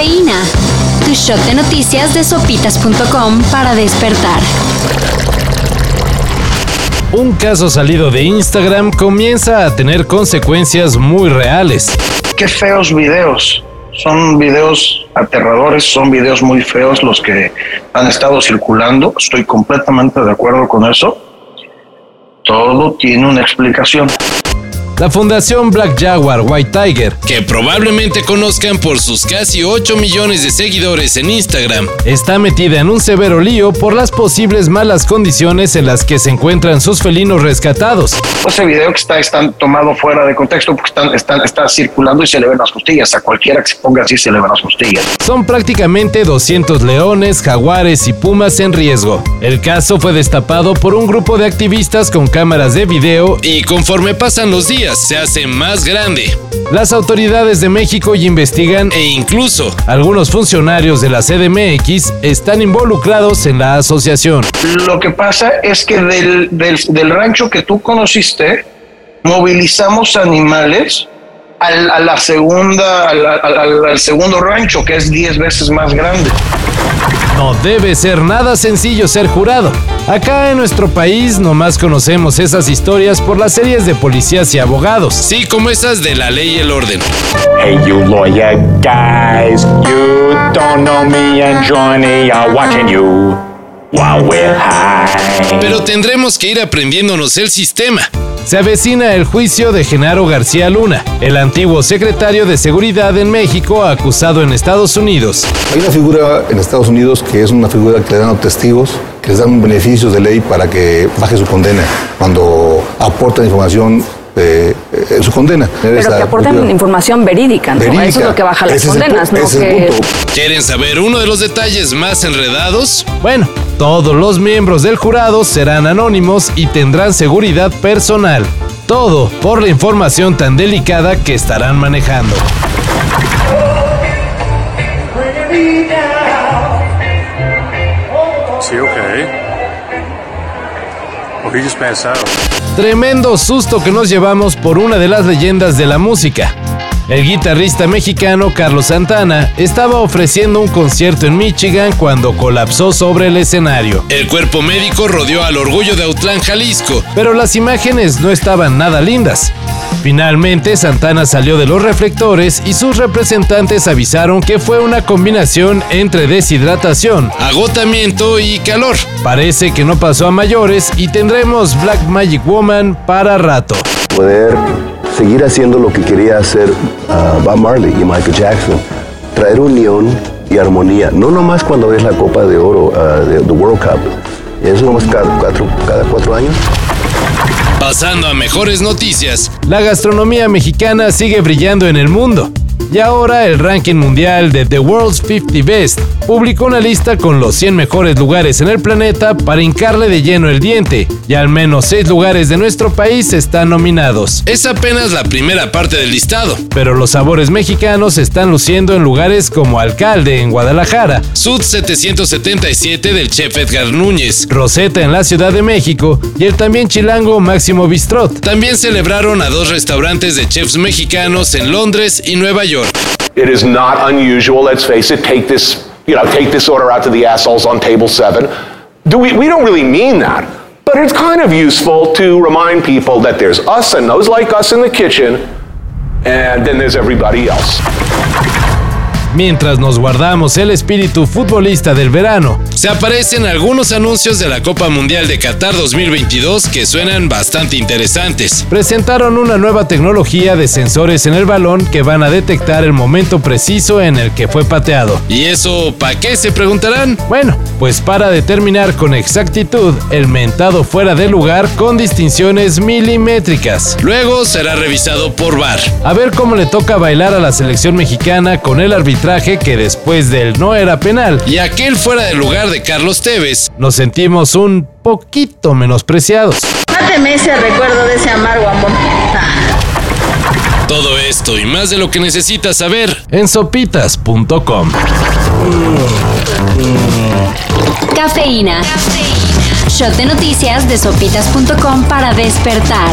Cafeína. Tu shot de noticias de sopitas.com para despertar. Un caso salido de Instagram comienza a tener consecuencias muy reales. Qué feos videos. Son videos aterradores, son videos muy feos los que han estado circulando. Estoy completamente de acuerdo con eso. Todo tiene una explicación. La Fundación Black Jaguar White Tiger, que probablemente conozcan por sus casi 8 millones de seguidores en Instagram, está metida en un severo lío por las posibles malas condiciones en las que se encuentran sus felinos rescatados. Ese video que está, está tomado fuera de contexto porque están, están, está circulando y se le ven las costillas. A cualquiera que se ponga así se le ven las costillas. Son prácticamente 200 leones, jaguares y pumas en riesgo. El caso fue destapado por un grupo de activistas con cámaras de video y conforme pasan los días, se hace más grande. Las autoridades de México investigan e incluso algunos funcionarios de la CDMX están involucrados en la asociación. Lo que pasa es que del, del, rancho que tú conociste, movilizamos animales a la segunda, al, segundo rancho, que es 10 veces más grande. No debe ser nada sencillo ser jurado. Acá en nuestro país nomás conocemos esas historias por las series de policías y abogados. Sí, como esas de la ley y el orden. Hey you lawyer guys, you don't know me and Johnny are watching you. We're high. Pero tendremos que ir aprendiéndonos el sistema. Se avecina el juicio de Genaro García Luna, el antiguo secretario de Seguridad en México acusado en Estados Unidos. Hay una figura en Estados Unidos que es una figura que le dan a testigos, que les dan beneficios de ley para que baje su condena cuando aportan información eh, su condena. Pero que aportan información verídica, ¿no? Eso es lo que baja las condenas, ¿no? ¿Quieren saber uno de los detalles más enredados? Bueno, todos los miembros del jurado serán anónimos y tendrán seguridad personal. Todo por la información tan delicada que estarán manejando. Tremendo susto que nos llevamos por una de las leyendas de la música. El guitarrista mexicano Carlos Santana estaba ofreciendo un concierto en Michigan cuando colapsó sobre el escenario. El cuerpo médico rodeó al orgullo de Autlán, Jalisco. Pero las imágenes no estaban nada lindas. Finalmente, Santana salió de los reflectores y sus representantes avisaron que fue una combinación entre deshidratación, agotamiento y calor. Parece que no pasó a mayores y tendremos Black Magic Woman para rato. Poder seguir haciendo lo que quería hacer uh, Bob Marley y Michael Jackson, traer unión y armonía, no nomás cuando ves la Copa de Oro uh, de the World Cup, eso nomás cada cuatro, cada cuatro años. Pasando a mejores noticias, la gastronomía mexicana sigue brillando en el mundo. Y ahora el ranking mundial de The World's 50 Best publicó una lista con los 100 mejores lugares en el planeta para hincarle de lleno el diente, y al menos 6 lugares de nuestro país están nominados. Es apenas la primera parte del listado. Pero los sabores mexicanos están luciendo en lugares como Alcalde en Guadalajara, Sud 777 del chef Edgar Núñez, Rosetta en la Ciudad de México y el también chilango Máximo Bistrot. También celebraron a dos restaurantes de chefs mexicanos en Londres y Nueva York. It is not unusual, let's face it, take this, you know, take this order out to the assholes on table seven. Do we, we don't really mean that, but it's kind of useful to remind people that there's us and those like us in the kitchen, and then there's everybody else. Mientras nos guardamos el espíritu futbolista del verano. Se aparecen algunos anuncios de la Copa Mundial de Qatar 2022 que suenan bastante interesantes. Presentaron una nueva tecnología de sensores en el balón que van a detectar el momento preciso en el que fue pateado. ¿Y eso para qué se preguntarán? Bueno, pues para determinar con exactitud el mentado fuera de lugar con distinciones milimétricas. Luego será revisado por VAR. A ver cómo le toca bailar a la selección mexicana con el arbitraje traje que después del no era penal y aquel fuera de lugar de Carlos Tevez, nos sentimos un poquito menospreciados. Máteme ese recuerdo de ese amargo amor. Todo esto y más de lo que necesitas saber en sopitas.com. Cafeína. Shot de noticias de sopitas.com para despertar.